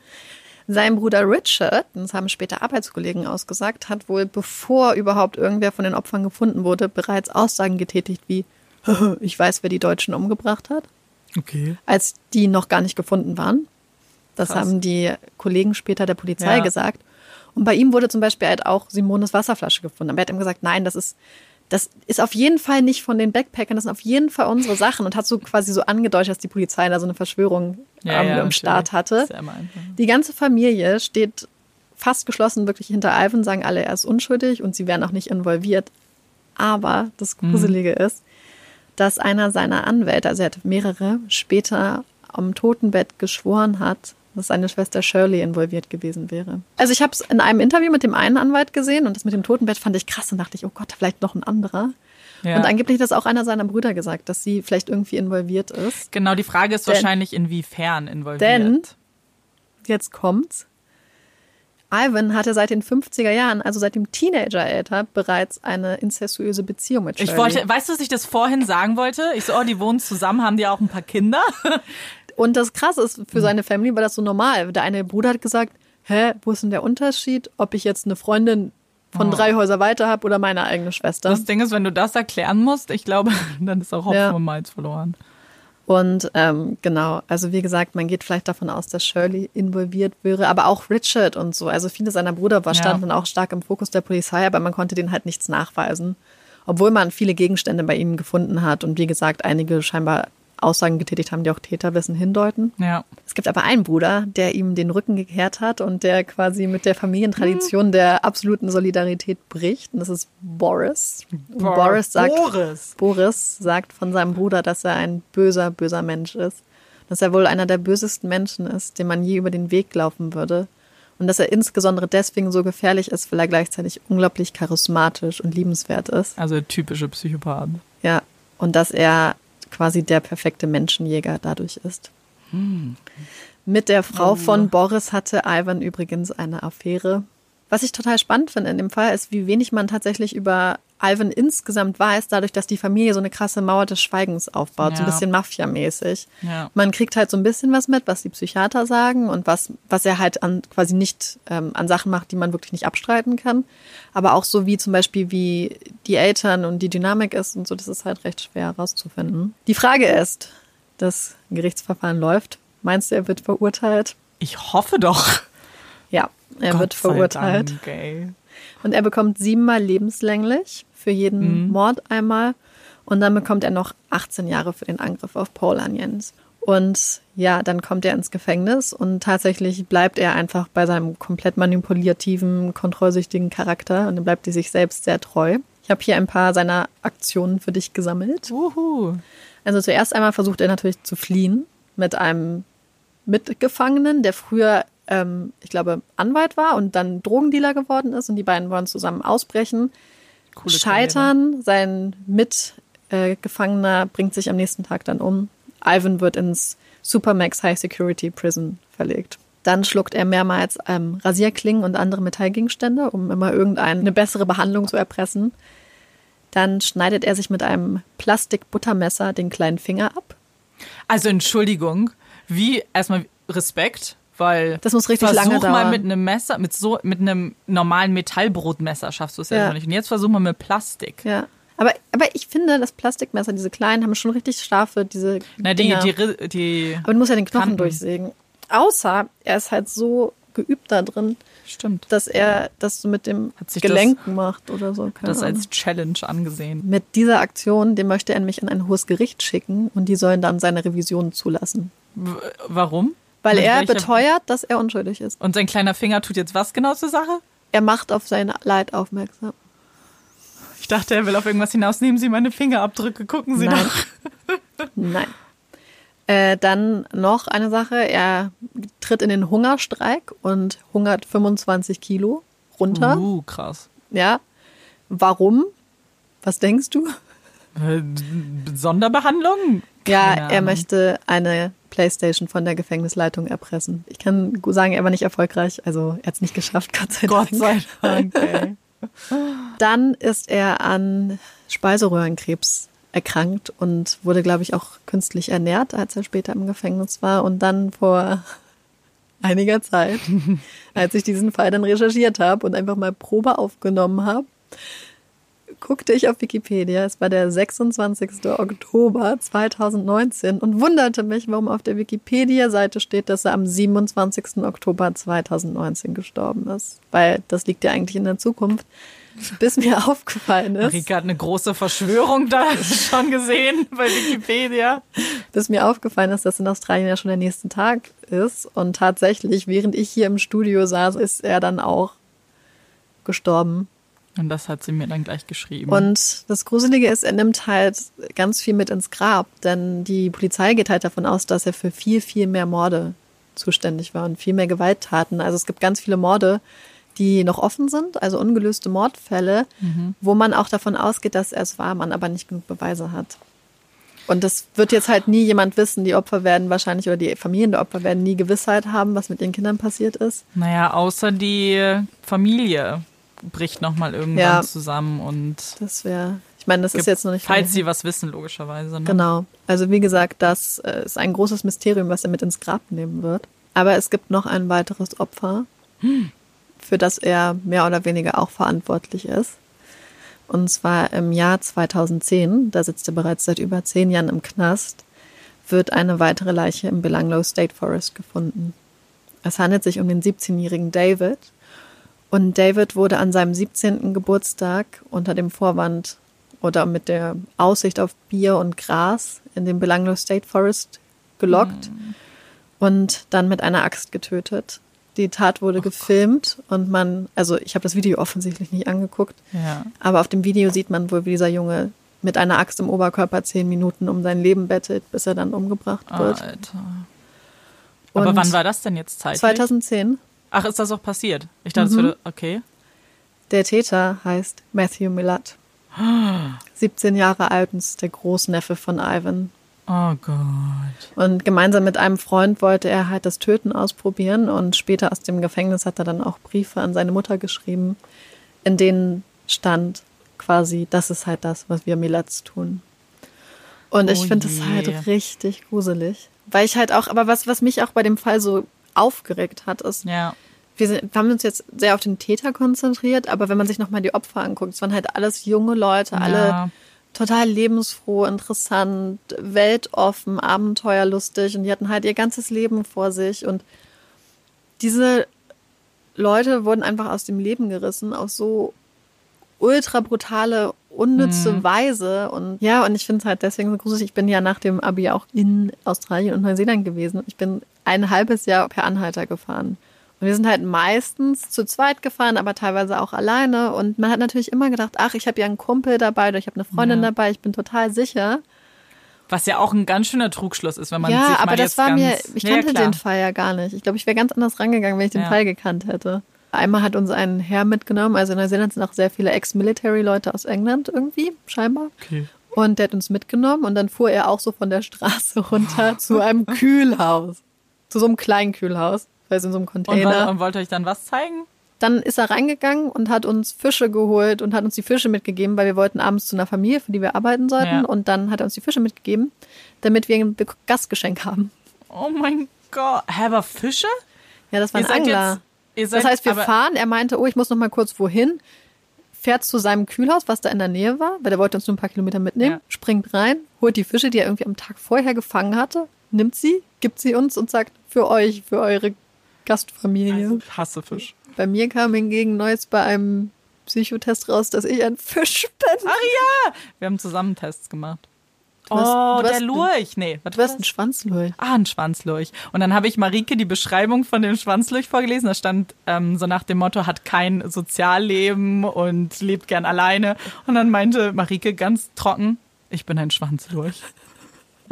Sein Bruder Richard, das haben später Arbeitskollegen ausgesagt, hat wohl, bevor überhaupt irgendwer von den Opfern gefunden wurde, bereits Aussagen getätigt wie, ich weiß, wer die Deutschen umgebracht hat. Okay. Als die noch gar nicht gefunden waren. Das Krass. haben die Kollegen später der Polizei ja. gesagt. Und bei ihm wurde zum Beispiel halt auch Simones Wasserflasche gefunden. Aber er hat ihm gesagt, nein, das ist, das ist auf jeden Fall nicht von den Backpackern, das sind auf jeden Fall unsere Sachen und hat so quasi so angedeutet, dass die Polizei da so eine Verschwörung ja, ähm, ja, im Start hatte. Die ganze Familie steht fast geschlossen wirklich hinter Ivan, sagen alle, er ist unschuldig und sie wären auch nicht involviert. Aber das mhm. Gruselige mhm. ist, dass einer seiner Anwälte, also er hat mehrere, später am Totenbett geschworen hat, dass seine Schwester Shirley involviert gewesen wäre. Also ich habe es in einem Interview mit dem einen Anwalt gesehen und das mit dem Totenbett fand ich krass und dachte ich, oh Gott, vielleicht noch ein anderer. Ja. Und angeblich hat das auch einer seiner Brüder gesagt, dass sie vielleicht irgendwie involviert ist. Genau, die Frage ist denn, wahrscheinlich, inwiefern involviert. Denn, jetzt kommt's, Ivan hatte seit den 50er Jahren, also seit dem Teenageralter, bereits eine incestuöse Beziehung mit Shirley. Ich wollte, weißt du, was ich das vorhin sagen wollte? Ich so, oh, die wohnen zusammen, haben die auch ein paar Kinder? Und das Krasse ist, für seine Family war das so normal. Der eine Bruder hat gesagt, hä, wo ist denn der Unterschied, ob ich jetzt eine Freundin von oh. drei Häuser weiter habe oder meine eigene Schwester? Das Ding ist, wenn du das erklären musst, ich glaube, dann ist auch Hopfen ja. und Malz verloren. Und ähm, genau, also wie gesagt, man geht vielleicht davon aus, dass Shirley involviert wäre, aber auch Richard und so. Also viele seiner Brüder war, standen ja. auch stark im Fokus der Polizei, aber man konnte denen halt nichts nachweisen. Obwohl man viele Gegenstände bei ihnen gefunden hat und wie gesagt, einige scheinbar Aussagen getätigt haben, die auch Täterwissen hindeuten. Ja. Es gibt aber einen Bruder, der ihm den Rücken gekehrt hat und der quasi mit der Familientradition der absoluten Solidarität bricht. Und das ist Boris. Bor Boris sagt, Boris. Boris sagt von seinem Bruder, dass er ein böser, böser Mensch ist. Dass er wohl einer der bösesten Menschen ist, dem man je über den Weg laufen würde. Und dass er insbesondere deswegen so gefährlich ist, weil er gleichzeitig unglaublich charismatisch und liebenswert ist. Also typische Psychopath. Ja. Und dass er quasi der perfekte Menschenjäger dadurch ist. Hm. Mit der Frau oh. von Boris hatte Ivan übrigens eine Affäre. Was ich total spannend finde in dem Fall, ist, wie wenig man tatsächlich über Ivan insgesamt weiß, dadurch, dass die Familie so eine krasse Mauer des Schweigens aufbaut, ja. so ein bisschen Mafia-mäßig. Ja. Man kriegt halt so ein bisschen was mit, was die Psychiater sagen und was, was er halt an, quasi nicht ähm, an Sachen macht, die man wirklich nicht abstreiten kann. Aber auch so wie zum Beispiel, wie die Eltern und die Dynamik ist und so, das ist halt recht schwer herauszufinden. Die Frage ist, das Gerichtsverfahren läuft. Meinst du, er wird verurteilt? Ich hoffe doch. Ja, er Gott wird verurteilt. Dank, und er bekommt siebenmal lebenslänglich für jeden mhm. Mord einmal. Und dann bekommt er noch 18 Jahre für den Angriff auf Paul Onions. Und ja, dann kommt er ins Gefängnis und tatsächlich bleibt er einfach bei seinem komplett manipulativen, kontrollsüchtigen Charakter und dann bleibt er sich selbst sehr treu. Ich habe hier ein paar seiner Aktionen für dich gesammelt. Uhu. Also zuerst einmal versucht er natürlich zu fliehen mit einem Mitgefangenen, der früher ähm, ich glaube, Anwalt war und dann Drogendealer geworden ist und die beiden wollen zusammen ausbrechen. Coole Scheitern, Karriere. sein Mitgefangener äh, bringt sich am nächsten Tag dann um. Ivan wird ins Supermax High Security Prison verlegt. Dann schluckt er mehrmals ähm, Rasierklingen und andere Metallgegenstände, um immer irgendeine bessere Behandlung zu erpressen. Dann schneidet er sich mit einem Plastikbuttermesser den kleinen Finger ab. Also Entschuldigung, wie erstmal Respekt, weil das muss richtig lange dauern. Versuch mal mit einem Messer, mit so mit einem normalen Metallbrotmesser schaffst du es ja, ja noch nicht. Und jetzt versuch mal mit Plastik. Ja. Aber, aber ich finde, das Plastikmesser, diese kleinen, haben schon richtig scharfe, diese. Na, die, die, die, Aber du musst ja den Knochen Kanten. durchsägen. Außer er ist halt so geübt da drin. Stimmt. Dass er das so mit dem Gelenken macht oder so. Keine das Ahnung. als Challenge angesehen. Mit dieser Aktion, den möchte er nämlich an ein hohes Gericht schicken und die sollen dann seine Revision zulassen. W warum? Weil er welcher? beteuert, dass er unschuldig ist. Und sein kleiner Finger tut jetzt was genau zur Sache? Er macht auf sein Leid aufmerksam. Ich dachte, er will auf irgendwas hinaus. Nehmen Sie meine Fingerabdrücke, gucken Sie Nein. doch. Nein. Äh, dann noch eine Sache. Er tritt in den Hungerstreik und hungert 25 Kilo runter. Uh, krass. Ja. Warum? Was denkst du? Äh, Sonderbehandlung? Keine ja, er Ahnung. möchte eine Playstation von der Gefängnisleitung erpressen. Ich kann sagen, er war nicht erfolgreich, also er hat es nicht geschafft, Gott sei Gott Dank. Sei Dank okay. Dann ist er an Speiseröhrenkrebs erkrankt und wurde, glaube ich, auch künstlich ernährt, als er später im Gefängnis war. Und dann vor einiger Zeit, als ich diesen Fall dann recherchiert habe und einfach mal Probe aufgenommen habe, guckte ich auf Wikipedia, es war der 26. Oktober 2019 und wunderte mich, warum auf der Wikipedia-Seite steht, dass er am 27. Oktober 2019 gestorben ist. Weil das liegt ja eigentlich in der Zukunft. Bis mir aufgefallen ist. Marika hat eine große Verschwörung da schon gesehen bei Wikipedia. Bis mir aufgefallen ist, dass in Australien ja schon der nächste Tag ist. Und tatsächlich, während ich hier im Studio saß, ist er dann auch gestorben. Und das hat sie mir dann gleich geschrieben. Und das Gruselige ist, er nimmt halt ganz viel mit ins Grab, denn die Polizei geht halt davon aus, dass er für viel, viel mehr Morde zuständig war und viel mehr Gewalttaten. Also es gibt ganz viele Morde, die noch offen sind, also ungelöste Mordfälle, mhm. wo man auch davon ausgeht, dass er es war, man aber nicht genug Beweise hat. Und das wird jetzt halt nie jemand wissen. Die Opfer werden wahrscheinlich oder die Familien der Opfer werden nie Gewissheit haben, was mit ihren Kindern passiert ist. Naja, außer die Familie bricht nochmal irgendwann ja, zusammen und. Das wäre. Ich meine, das gibt, ist jetzt noch nicht. Falls sie was wissen, logischerweise. Ne? Genau. Also wie gesagt, das äh, ist ein großes Mysterium, was er mit ins Grab nehmen wird. Aber es gibt noch ein weiteres Opfer, hm. für das er mehr oder weniger auch verantwortlich ist. Und zwar im Jahr 2010, da sitzt er bereits seit über zehn Jahren im Knast, wird eine weitere Leiche im Belanglo State Forest gefunden. Es handelt sich um den 17-jährigen David, und David wurde an seinem 17. Geburtstag unter dem Vorwand oder mit der Aussicht auf Bier und Gras in den Belanglo State Forest gelockt mhm. und dann mit einer Axt getötet. Die Tat wurde oh gefilmt Gott. und man, also ich habe das Video offensichtlich nicht angeguckt, ja. aber auf dem Video sieht man wohl, wie dieser Junge mit einer Axt im Oberkörper zehn Minuten um sein Leben bettet, bis er dann umgebracht wird. Alter. Aber und wann war das denn jetzt zeitlich? 2010. Ach, ist das auch passiert? Ich dachte, mhm. es würde. Okay. Der Täter heißt Matthew Millard. 17 Jahre alt und ist der Großneffe von Ivan. Oh Gott. Und gemeinsam mit einem Freund wollte er halt das Töten ausprobieren und später aus dem Gefängnis hat er dann auch Briefe an seine Mutter geschrieben, in denen stand quasi, das ist halt das, was wir Milats tun. Und ich oh finde es halt richtig gruselig. Weil ich halt auch, aber was, was mich auch bei dem Fall so aufgeregt hat, ist, ja. Wir, sind, wir haben uns jetzt sehr auf den Täter konzentriert, aber wenn man sich nochmal die Opfer anguckt, es waren halt alles junge Leute, alle ja. total lebensfroh, interessant, weltoffen, abenteuerlustig und die hatten halt ihr ganzes Leben vor sich und diese Leute wurden einfach aus dem Leben gerissen auf so ultra brutale, unnütze mhm. Weise. Und ja, und ich finde es halt deswegen so gruselig. Ich bin ja nach dem Abi auch in Australien und Neuseeland gewesen. Ich bin ein halbes Jahr per Anhalter gefahren. Und wir sind halt meistens zu zweit gefahren, aber teilweise auch alleine. Und man hat natürlich immer gedacht, ach, ich habe ja einen Kumpel dabei oder ich habe eine Freundin ja. dabei, ich bin total sicher. Was ja auch ein ganz schöner Trugschluss ist, wenn man ja, sich aber das war mir, ich kannte ja, den Fall ja gar nicht. Ich glaube, ich wäre ganz anders rangegangen, wenn ich den ja. Fall gekannt hätte. Einmal hat uns ein Herr mitgenommen, also in Neuseeland sind auch sehr viele Ex-Military-Leute aus England irgendwie, scheinbar. Okay. Und der hat uns mitgenommen und dann fuhr er auch so von der Straße runter zu einem Kühlhaus. Zu so einem kleinen Kühlhaus, weil es in so einem Container. Und, und wollte euch dann was zeigen? Dann ist er reingegangen und hat uns Fische geholt und hat uns die Fische mitgegeben, weil wir wollten abends zu einer Familie, für die wir arbeiten sollten. Ja. Und dann hat er uns die Fische mitgegeben, damit wir ein Gastgeschenk haben. Oh mein Gott. Hä, aber Fische? Ja, das war ein Angler. Seid, das heißt, wir fahren. Er meinte, oh, ich muss noch mal kurz wohin. Fährt zu seinem Kühlhaus, was da in der Nähe war, weil der wollte uns nur ein paar Kilometer mitnehmen. Ja. Springt rein, holt die Fische, die er irgendwie am Tag vorher gefangen hatte, nimmt sie, gibt sie uns und sagt, für euch, für eure Gastfamilie. Also, ich hasse Fisch. Bei mir kam hingegen Neues bei einem Psychotest raus, dass ich ein Fisch bin. Ach ja, wir haben zusammen Tests gemacht. Du hast, oh, der Lurch. Nee, was du hast einen Schwanzlurch. Ah, ein Schwanzlurch. Und dann habe ich Marike die Beschreibung von dem Schwanzlurch vorgelesen. Da stand ähm, so nach dem Motto, hat kein Sozialleben und lebt gern alleine. Und dann meinte Marike ganz trocken, ich bin ein Schwanzlurch.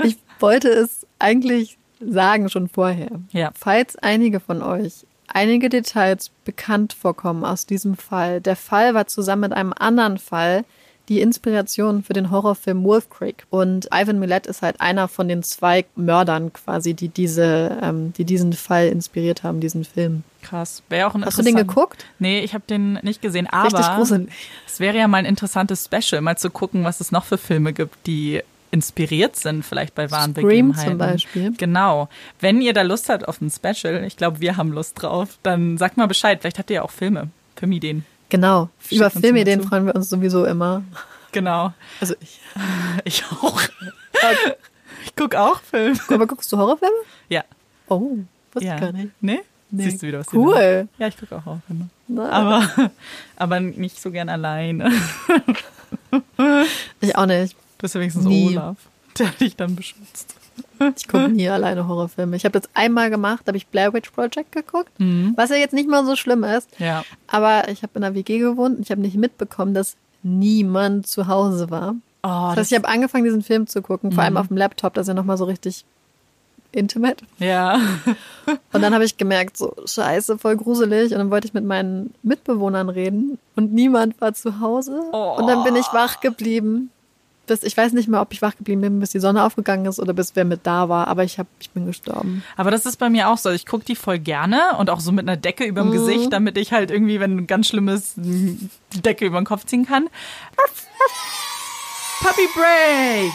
Ich wollte es eigentlich sagen schon vorher. Ja. Falls einige von euch einige Details bekannt vorkommen aus diesem Fall. Der Fall war zusammen mit einem anderen Fall die Inspiration für den Horrorfilm Wolf Creek. Und Ivan Millett ist halt einer von den zwei Mördern quasi, die diese, ähm, die diesen Fall inspiriert haben, diesen Film. Krass. Wäre auch ein Hast du den geguckt? Nee, ich habe den nicht gesehen, aber es wäre ja mal ein interessantes Special, mal zu gucken, was es noch für Filme gibt, die inspiriert sind, vielleicht bei wahren Scream Begebenheiten. zum Beispiel. Genau. Wenn ihr da Lust habt auf ein Special, ich glaube, wir haben Lust drauf, dann sagt mal Bescheid. Vielleicht habt ihr ja auch Filme, Filmideen. Genau. Schick Über Filmideen freuen wir uns sowieso immer. Genau. Also ich. Ich auch. ich gucke auch Filme. Aber guckst du Horrorfilme? Ja. Oh, wusste ja. ich gar nicht. Nee? nee. Siehst du wieder was Cool. Ja, ich gucke auch Horrorfilme. Aber, aber nicht so gern alleine. ich auch nicht. Du bist ja wenigstens Nie. Olaf, der dich dann beschützt. Ich gucke nie alleine Horrorfilme. Ich habe das einmal gemacht, habe ich Blair Witch Project geguckt, mhm. was ja jetzt nicht mal so schlimm ist. Ja. Aber ich habe in einer WG gewohnt und ich habe nicht mitbekommen, dass niemand zu Hause war. Oh, das heißt, ich habe angefangen, diesen Film zu gucken, vor allem mhm. auf dem Laptop, das ist ja nochmal so richtig intimate. Ja. und dann habe ich gemerkt, so scheiße, voll gruselig. Und dann wollte ich mit meinen Mitbewohnern reden und niemand war zu Hause. Oh. Und dann bin ich wach geblieben bis, ich weiß nicht mehr, ob ich wach geblieben bin, bis die Sonne aufgegangen ist oder bis wer mit da war, aber ich hab, ich bin gestorben. Aber das ist bei mir auch so. Ich gucke die voll gerne und auch so mit einer Decke über dem mhm. Gesicht, damit ich halt irgendwie, wenn ganz schlimm ist, die Decke über den Kopf ziehen kann. Puppy Break!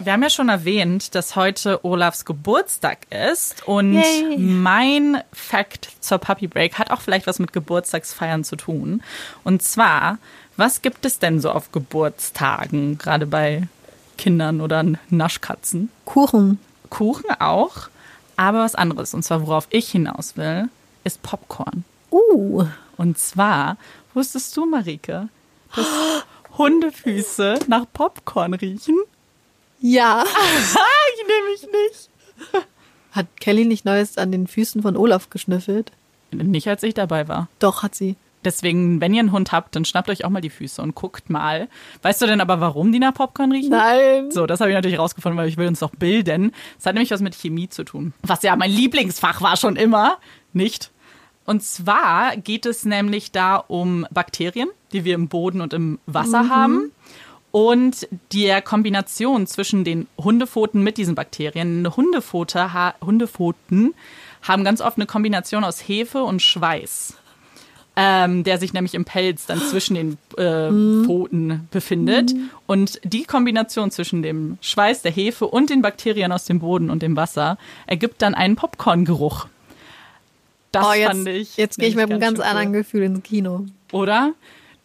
Wir haben ja schon erwähnt, dass heute Olafs Geburtstag ist und Yay. mein Fact zur Puppy Break hat auch vielleicht was mit Geburtstagsfeiern zu tun. Und zwar was gibt es denn so auf Geburtstagen, gerade bei Kindern oder Naschkatzen? Kuchen. Kuchen auch, aber was anderes. Und zwar, worauf ich hinaus will, ist Popcorn. Uh. Und zwar, wusstest du, Marike, dass Hundefüße nach Popcorn riechen? Ja. ich nehme mich nicht. Hat Kelly nicht Neues an den Füßen von Olaf geschnüffelt? Nicht, als ich dabei war. Doch, hat sie. Deswegen, wenn ihr einen Hund habt, dann schnappt euch auch mal die Füße und guckt mal. Weißt du denn aber, warum die nach Popcorn riechen? Nein. So, das habe ich natürlich rausgefunden, weil ich will uns doch bilden. Es hat nämlich was mit Chemie zu tun. Was ja mein Lieblingsfach war schon immer. Nicht? Und zwar geht es nämlich da um Bakterien, die wir im Boden und im Wasser mhm. haben. und der Kombination zwischen den Hundepfoten mit diesen Bakterien. Hundefote, ha Hundepfoten haben ganz oft eine Kombination aus Hefe und Schweiß. Ähm, der sich nämlich im Pelz dann zwischen den äh. Pfoten befindet. Und die Kombination zwischen dem Schweiß, der Hefe und den Bakterien aus dem Boden und dem Wasser ergibt dann einen Popcorn-Geruch. Das oh, jetzt, fand ich. Jetzt gehe ich mit einem ganz, ganz anderen Gefühl ins Kino. Oder?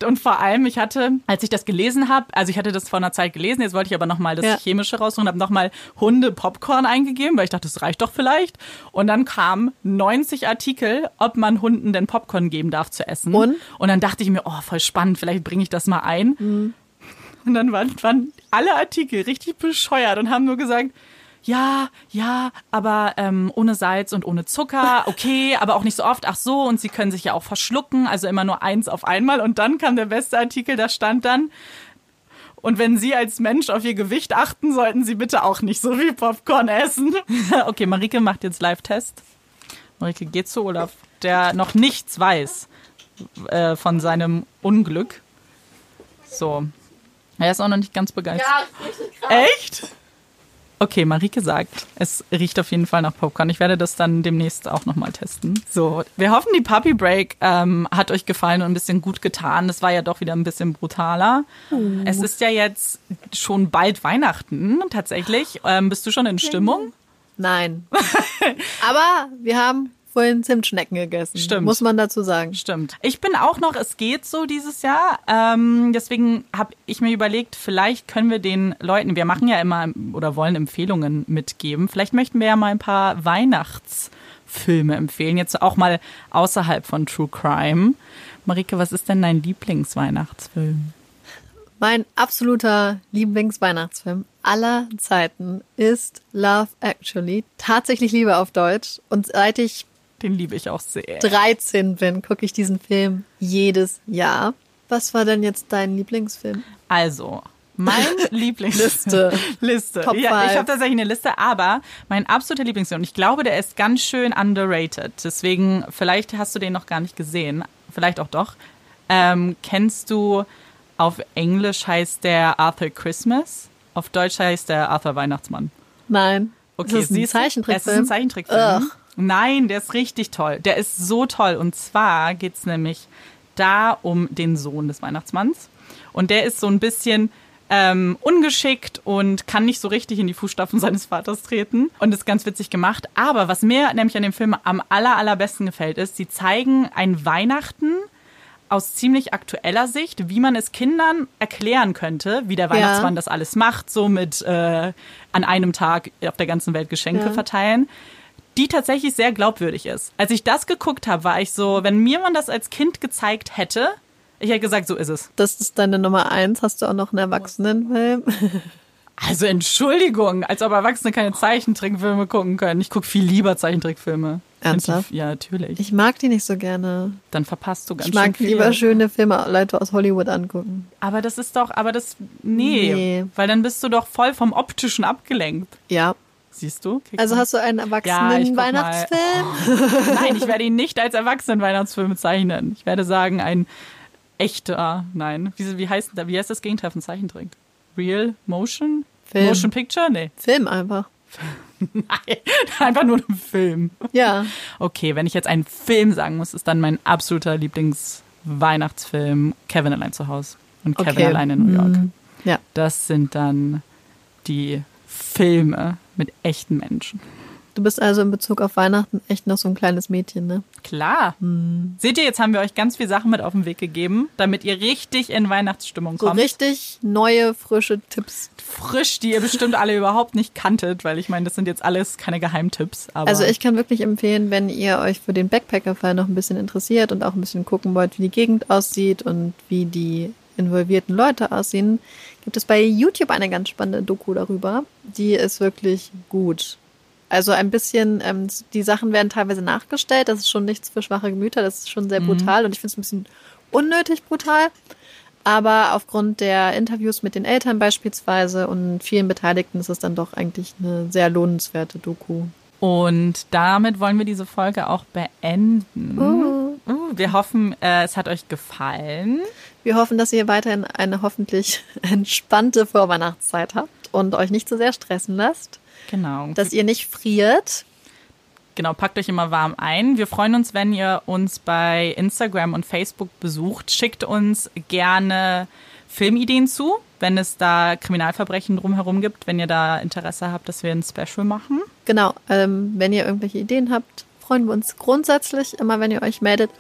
Und vor allem, ich hatte, als ich das gelesen habe, also ich hatte das vor einer Zeit gelesen, jetzt wollte ich aber nochmal das ja. Chemische raussuchen, habe nochmal Hunde Popcorn eingegeben, weil ich dachte, das reicht doch vielleicht. Und dann kamen 90 Artikel, ob man Hunden denn Popcorn geben darf zu essen. Und? Und dann dachte ich mir, oh, voll spannend, vielleicht bringe ich das mal ein. Mhm. Und dann waren, waren alle Artikel richtig bescheuert und haben nur gesagt, ja, ja, aber ähm, ohne Salz und ohne Zucker, okay, aber auch nicht so oft, ach so, und sie können sich ja auch verschlucken, also immer nur eins auf einmal. Und dann kam der beste Artikel, da stand dann, und wenn Sie als Mensch auf Ihr Gewicht achten, sollten Sie bitte auch nicht so viel Popcorn essen. okay, Marike macht jetzt Live-Test. Marike geht zu Olaf, der noch nichts weiß äh, von seinem Unglück. So. Er ist auch noch nicht ganz begeistert. Ja, richtig krass. Echt? Okay, Marike sagt, es riecht auf jeden Fall nach Popcorn. Ich werde das dann demnächst auch nochmal testen. So, wir hoffen, die Puppy Break ähm, hat euch gefallen und ein bisschen gut getan. Das war ja doch wieder ein bisschen brutaler. Uh. Es ist ja jetzt schon bald Weihnachten tatsächlich. Ähm, bist du schon in Stimmung? Nein. Aber wir haben vorhin Zimtschnecken gegessen. Stimmt. Muss man dazu sagen. Stimmt. Ich bin auch noch, es geht so dieses Jahr. Ähm, deswegen habe ich mir überlegt, vielleicht können wir den Leuten, wir machen ja immer oder wollen Empfehlungen mitgeben. Vielleicht möchten wir ja mal ein paar Weihnachtsfilme empfehlen. Jetzt auch mal außerhalb von True Crime. Marike, was ist denn dein Lieblingsweihnachtsfilm? Mein absoluter Lieblingsweihnachtsfilm aller Zeiten ist Love Actually. Tatsächlich Liebe auf Deutsch. Und seit ich den liebe ich auch sehr. 13 bin, gucke ich diesen Film jedes Jahr. Was war denn jetzt dein Lieblingsfilm? Also, mein Lieblingsliste. Liste. Top ja, ich habe tatsächlich eine Liste, aber mein absoluter Lieblingsfilm, und ich glaube, der ist ganz schön underrated. Deswegen, vielleicht hast du den noch gar nicht gesehen. Vielleicht auch doch. Ähm, kennst du, auf Englisch heißt der Arthur Christmas? Auf Deutsch heißt der Arthur Weihnachtsmann. Nein. Okay, es ist ein Zeichentrickfilm. Es ist ein Zeichentrickfilm. Ugh. Nein, der ist richtig toll. Der ist so toll. Und zwar geht es nämlich da um den Sohn des Weihnachtsmanns. Und der ist so ein bisschen ähm, ungeschickt und kann nicht so richtig in die Fußstapfen seines Vaters treten. Und ist ganz witzig gemacht. Aber was mir nämlich an dem Film am aller, allerbesten gefällt, ist, sie zeigen ein Weihnachten aus ziemlich aktueller Sicht, wie man es Kindern erklären könnte, wie der Weihnachtsmann ja. das alles macht, so mit äh, an einem Tag auf der ganzen Welt Geschenke ja. verteilen die tatsächlich sehr glaubwürdig ist. Als ich das geguckt habe, war ich so, wenn mir man das als Kind gezeigt hätte, ich hätte gesagt, so ist es. Das ist deine Nummer eins. Hast du auch noch einen Erwachsenenfilm? Also Entschuldigung, als ob Erwachsene keine Zeichentrickfilme gucken können. Ich gucke viel lieber Zeichentrickfilme. Ernsthaft? Ja, natürlich. Ich mag die nicht so gerne. Dann verpasst du ganz schön viel. Ich mag lieber schöne Filme, Leute aus Hollywood angucken. Aber das ist doch, aber das, nee, nee. Weil dann bist du doch voll vom Optischen abgelenkt. Ja, Siehst du? Kick also hast du einen Erwachsenen-Weihnachtsfilm? Oh. Nein, ich werde ihn nicht als Erwachsenen-Weihnachtsfilm bezeichnen. Ich werde sagen, ein echter, nein. Wie, wie, heißt, wie heißt das Gegenteil von Zeichentrick? Real Motion? Film. Motion Picture? Nee. Film einfach. Nein, einfach nur ein Film. Ja. Okay, wenn ich jetzt einen Film sagen muss, ist dann mein absoluter Lieblingsweihnachtsfilm Kevin allein zu Hause und Kevin okay. allein in New York. Mm, ja. Das sind dann die Filme mit echten Menschen. Du bist also in Bezug auf Weihnachten echt noch so ein kleines Mädchen, ne? Klar. Hm. Seht ihr, jetzt haben wir euch ganz viele Sachen mit auf den Weg gegeben, damit ihr richtig in Weihnachtsstimmung kommt. So richtig neue, frische Tipps. Frisch, die ihr bestimmt alle überhaupt nicht kanntet, weil ich meine, das sind jetzt alles keine Geheimtipps. also ich kann wirklich empfehlen, wenn ihr euch für den Backpacker-Fall noch ein bisschen interessiert und auch ein bisschen gucken wollt, wie die Gegend aussieht und wie die involvierten Leute aussehen, gibt es bei YouTube eine ganz spannende Doku darüber. Die ist wirklich gut. Also ein bisschen, ähm, die Sachen werden teilweise nachgestellt. Das ist schon nichts für schwache Gemüter. Das ist schon sehr mhm. brutal und ich finde es ein bisschen unnötig brutal. Aber aufgrund der Interviews mit den Eltern beispielsweise und vielen Beteiligten ist es dann doch eigentlich eine sehr lohnenswerte Doku. Und damit wollen wir diese Folge auch beenden. Uh. Wir hoffen, äh, es hat euch gefallen. Wir hoffen, dass ihr weiterhin eine hoffentlich entspannte Vorweihnachtszeit habt und euch nicht zu so sehr stressen lasst. Genau. Dass ihr nicht friert. Genau, packt euch immer warm ein. Wir freuen uns, wenn ihr uns bei Instagram und Facebook besucht. Schickt uns gerne Filmideen zu, wenn es da Kriminalverbrechen drumherum gibt, wenn ihr da Interesse habt, dass wir ein Special machen. Genau, ähm, wenn ihr irgendwelche Ideen habt, freuen wir uns grundsätzlich immer, wenn ihr euch meldet.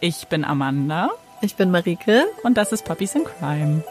Ich bin Amanda. Ich bin Marike. Und das ist Puppies in Crime.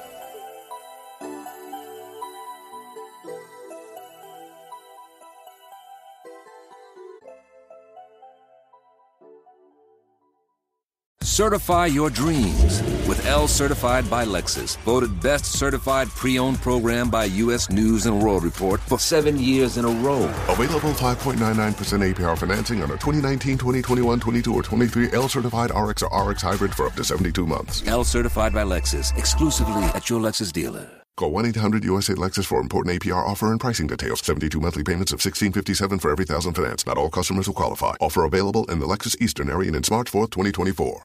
Certify your dreams with L Certified by Lexus, voted best certified pre-owned program by U.S. News and World Report for seven years in a row. Available 5.99% APR financing on a 2019, 2021, 22, or 23 L Certified RX or RX Hybrid for up to 72 months. L Certified by Lexus, exclusively at your Lexus dealer. Call 1 800 USA Lexus for important APR offer and pricing details. 72 monthly payments of 1657 for every thousand finance. Not all customers will qualify. Offer available in the Lexus Eastern area and in March 4th, 2024.